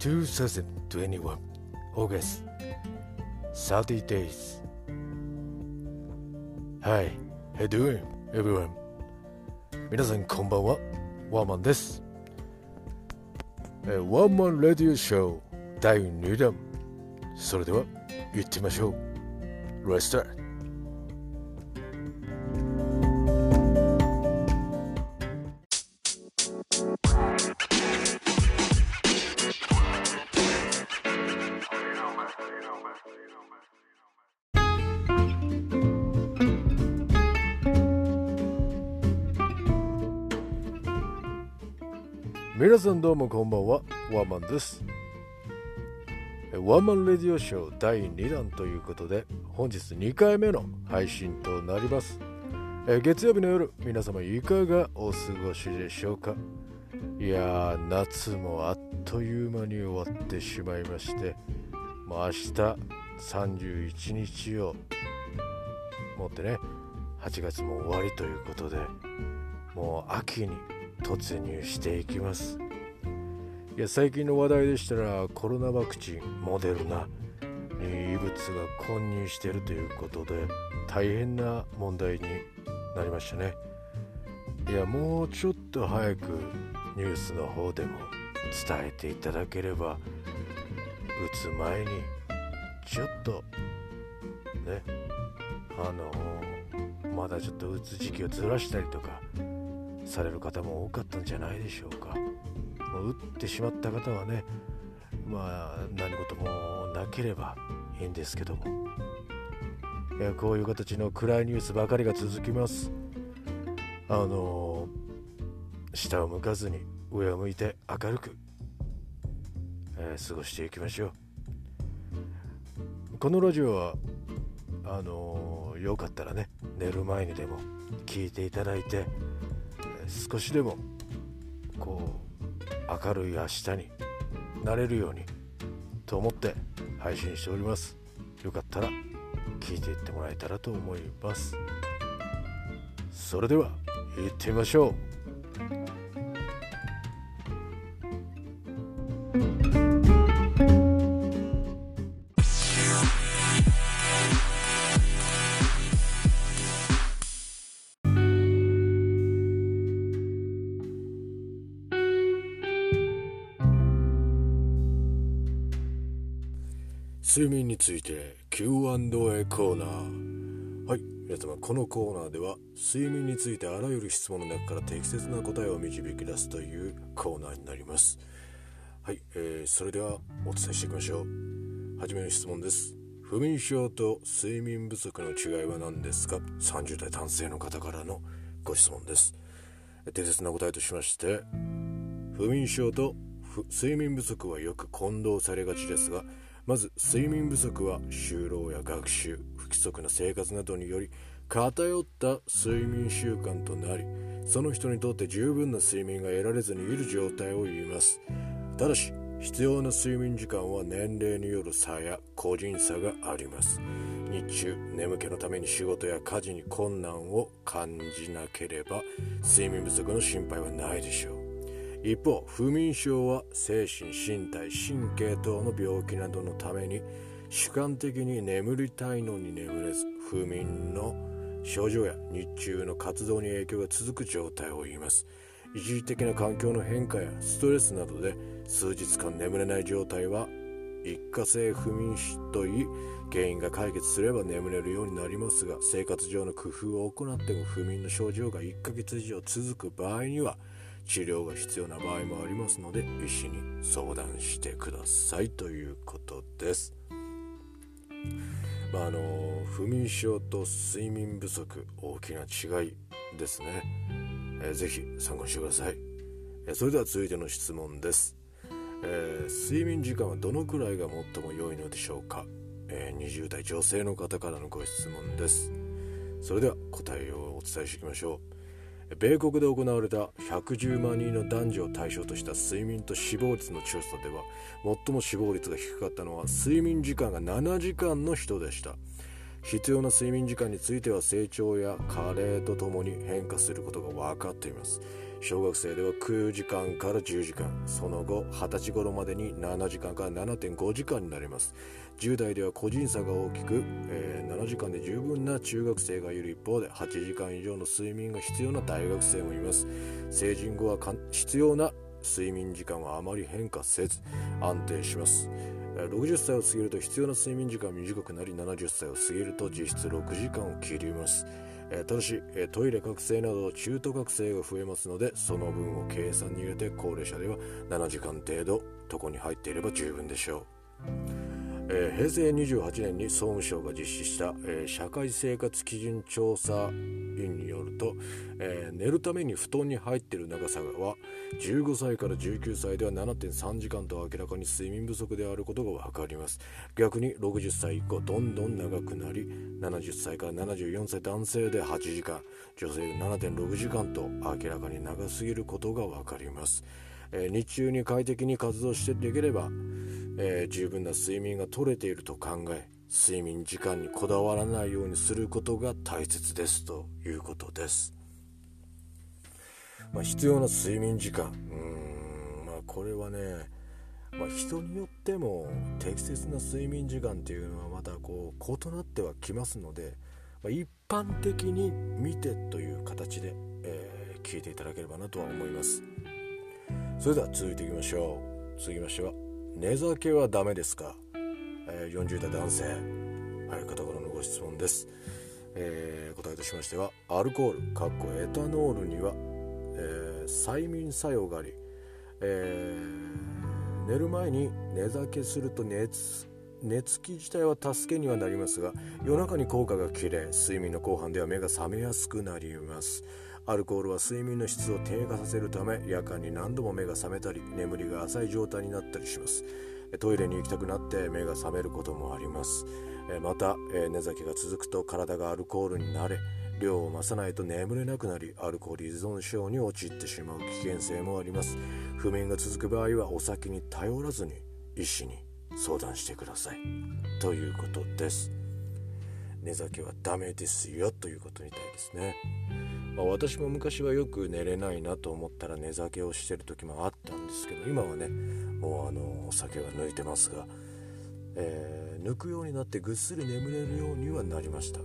2021 August 30 days Hi, how you doing everyone? 皆さんこんばんはワーマンですえーマンレディオショー第2弾それでは行ってみましょう Let's start 皆さんどうもこんばんは。ワンマンです。ワンマンレディオショー第2弾ということで本日2回目の配信となります。月曜日の夜皆様いかがお過ごしでしょうか？いやー夏もあっという間に終わってしまいましてもう明日31日をもってね8月も終わりということでもう秋に突入していきます。いや最近の話題でしたらコロナワクチンモデルナに異物が混入しているということで大変な問題になりましたね。いやもうちょっと早くニュースの方でも伝えていただければ打つ前にちょっとねあのまだちょっと打つ時期をずらしたりとかされる方も多かったんじゃないでしょうか。もう打ってしまった方はね、まあ何事もなければいいんですけども、いやこういう形の暗いニュースばかりが続きます。あの下を向かずに上を向いて明るく、えー過ごしていきましょう。このラジオはあのよかったらね寝る前にでも聞いていただいて少しでもこう明るい明日になれるようにと思って配信しております。よかったら聞いていってもらえたらと思います。それでは行ってみましょう。睡眠について Q&A コーナー。はい皆様このコーナーでは睡眠についてあらゆる質問の中から適切な答えを導き出すというコーナーになります。はい、えーそれではお伝えしていきましょう。はじめの質問です。不眠症と睡眠不足の違いは何ですか？30代男性の方からのご質問です。適切な答えとしまして不眠症と睡眠不足はよく混同されがちですがまず睡眠不足は就労や学習不規則な生活などにより偏った睡眠習慣となりその人にとって十分な睡眠が得られずにいる状態を言います。ただし必要な睡眠時間は年齢による差や個人差があります。日中眠気のために仕事や家事に困難を感じなければ睡眠不足の心配はないでしょう。一方不眠症は精神身体神経等の病気などのために主観的に眠りたいのに眠れず不眠の症状や日中の活動に影響が続く状態を言います。一時的な環境の変化やストレスなどで数日間眠れない状態は一過性不眠症といい原因が解決すれば眠れるようになりますが生活上の工夫を行っても不眠の症状が1ヶ月以上続く場合には治療が必要な場合もありますので医師に相談してくださいということです。まああの不眠症と睡眠不足大きな違いですね。えーぜひ参考にしてください。えーそれでは続いての質問です。えー睡眠時間はどのくらいが最も良いのでしょうか、えー20代女性の方からのご質問です。それでは答えをお伝えしていきましょう。米国で行われた110万人の男女を対象とした睡眠と死亡率の調査では最も死亡率が低かったのは睡眠時間が7時間の人でした。必要な睡眠時間については成長や加齢とともに変化することが分かっています。小学生では9時間から10時間その後20歳頃までに7時間から7.5時間になります。10代では個人差が大きく、えー、7時間で十分な中学生がいる一方で8時間以上の睡眠が必要な大学生もいます。成人後は必要な睡眠時間はあまり変化せず安定します。60歳を過ぎると必要な睡眠時間は短くなり70歳を過ぎると実質6時間を切ります。えただしえトイレ覚醒など中途覚醒が増えますのでその分を計算に入れて高齢者では7時間程度床に入っていれば十分でしょう。えー、平成28年に総務省が実施した、えー、社会生活基準調査院によると、えー、寝るために布団に入っている長さは15歳から19歳では7.3時間と明らかに睡眠不足であることが分かります。逆に60歳以降どんどん長くなり70歳から74歳男性で8時間女性7.6時間と明らかに長すぎることが分かります、え日中に快適に活動してできればえー、十分な睡眠が取れていると考え睡眠時間にこだわらないようにすることが大切ですということです、まあ、必要な睡眠時間。うーんまあこれはね、まあ、人によっても適切な睡眠時間っていうのはまたこう異なってはきますので、まあ、一般的に見てという形で、えー、聞いていただければなとは思います。それでは続いていきましょう。続きましては寝酒はダメですか、えー、40代男性。はい方からのご質問です、えー、答えとしましてはアルコールかっこエタノールには、えー、催眠作用があり、えー、寝る前に寝酒すると熱寝つき自体は助けにはなりますが夜中に効果が切れ睡眠の後半では目が覚めやすくなります。アルコールは睡眠の質を低下させるため夜間に何度も目が覚めたり眠りが浅い状態になったりします。トイレに行きたくなって目が覚めることもあります。また寝酒が続くと体がアルコールに慣れ量を増さないと眠れなくなりアルコール依存症に陥ってしまう。危険性もあります。不眠が続く場合はお酒に頼らずに医師に相談してください。ということです。寝酒はダメですよ。ということみたいですね。まあ、私も昔はよく寝れないなと思ったら寝酒をしてる時もあったんですけど今はねもうあのお酒は抜いてますが、えー、抜くようになってぐっすり眠れるようにはなりました。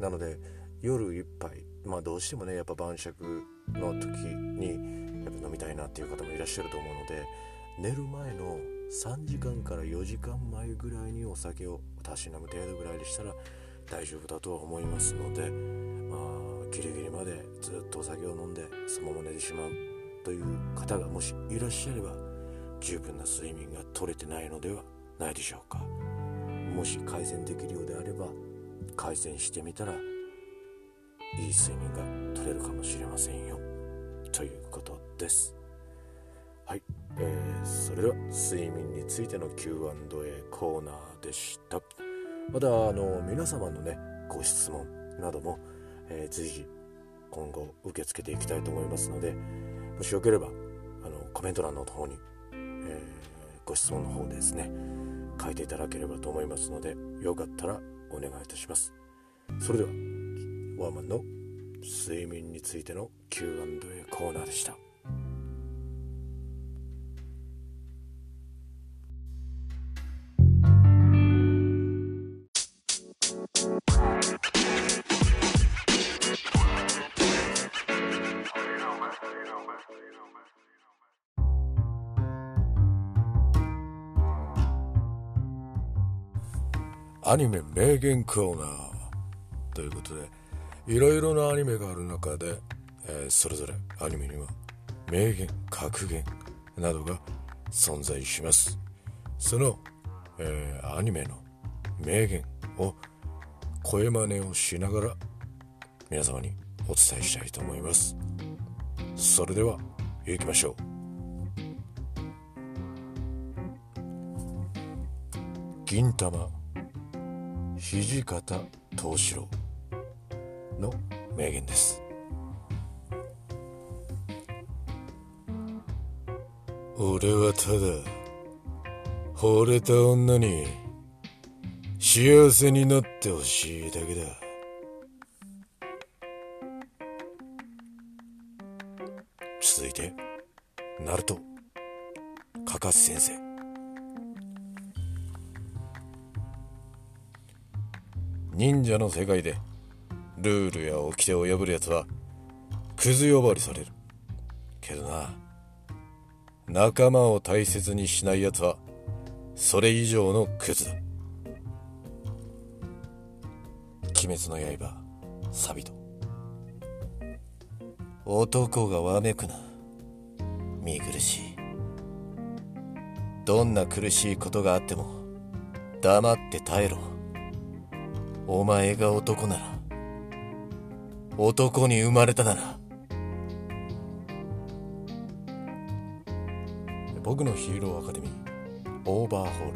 なので夜一杯まあどうしてもねやっぱ晩酌の時にやっぱ飲みたいなっていう方もいらっしゃると思うので寝る前の3時間から4時間前ぐらいにお酒をたしなむ程度ぐらいでしたら大丈夫だとは思いますのでギリギリまでずっとお酒を飲んでそのまま寝てしまうという方がもしいらっしゃれば十分な睡眠が取れてないのではないでしょうか。もし改善できるようであれば改善してみたらいい睡眠が取れるかもしれませんよ。ということです。はい、えー、それでは睡眠についての Q&A コーナーでした。またあの皆様のねご質問などもえー、随時今後受け付けていきたいと思いますのでもしよければあのコメント欄の方に、えー、ご質問の方ですね書いていただければと思いますのでよかったらお願いいたします。それではワーマンの睡眠についての Q&A コーナーでした。アニメ名言コーナー。ということでいろいろなアニメがある中で、えー、それぞれアニメには名言格言などが存在します。その、えー、アニメの名言を声真似をしながら皆様にお伝えしたいと思います。それでは行きましょう。銀玉。土方藤四郎の名言です。俺はただ惚れた女に幸せになってほしいだけだ。続いてナルト。カカス先生。忍者の世界でルールや掟を破るやつはクズ呼ばわりされる。けどな仲間を大切にしないやつはそれ以上のクズだ。鬼滅の刃サビト。男がわめくな見苦しい。どんな苦しいことがあっても黙って耐えろ。お前が男なら男に生まれたなら僕のヒーローアカデミーオーバーホー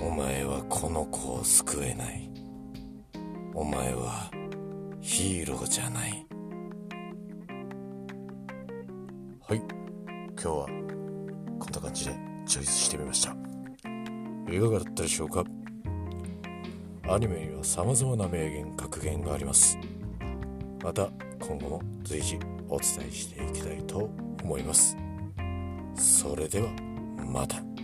ル。お前はこの子を救えない。お前はヒーローじゃない。はい。今日はこんな感じでチョイスしてみました。いかがだったでしょうか？アニメには様々な名言格言があります。また今後も随時お伝えしていきたいと思います。それではまた。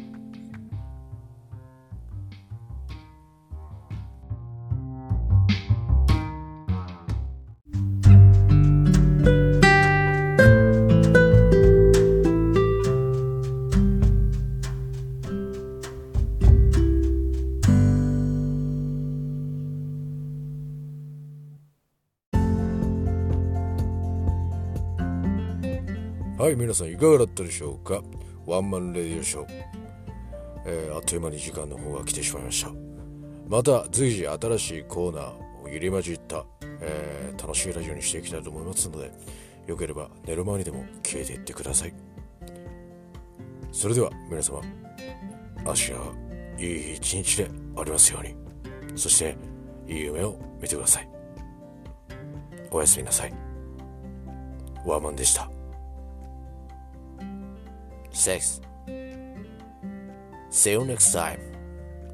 はい皆さんいかがだったでしょうか？ワンマンレディオショー、えー、あっという間に時間の方が来てしまいました。また随時新しいコーナーを入り混じった、えー、楽しいラジオにしていきたいと思いますのでよければ寝る前にでも消えていってください。それでは皆様明日はいい一日でありますように。そしていい夢を見てください。おやすみなさい。ワーマンでした。6. See you next time.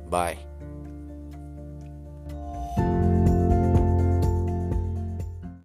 Bye.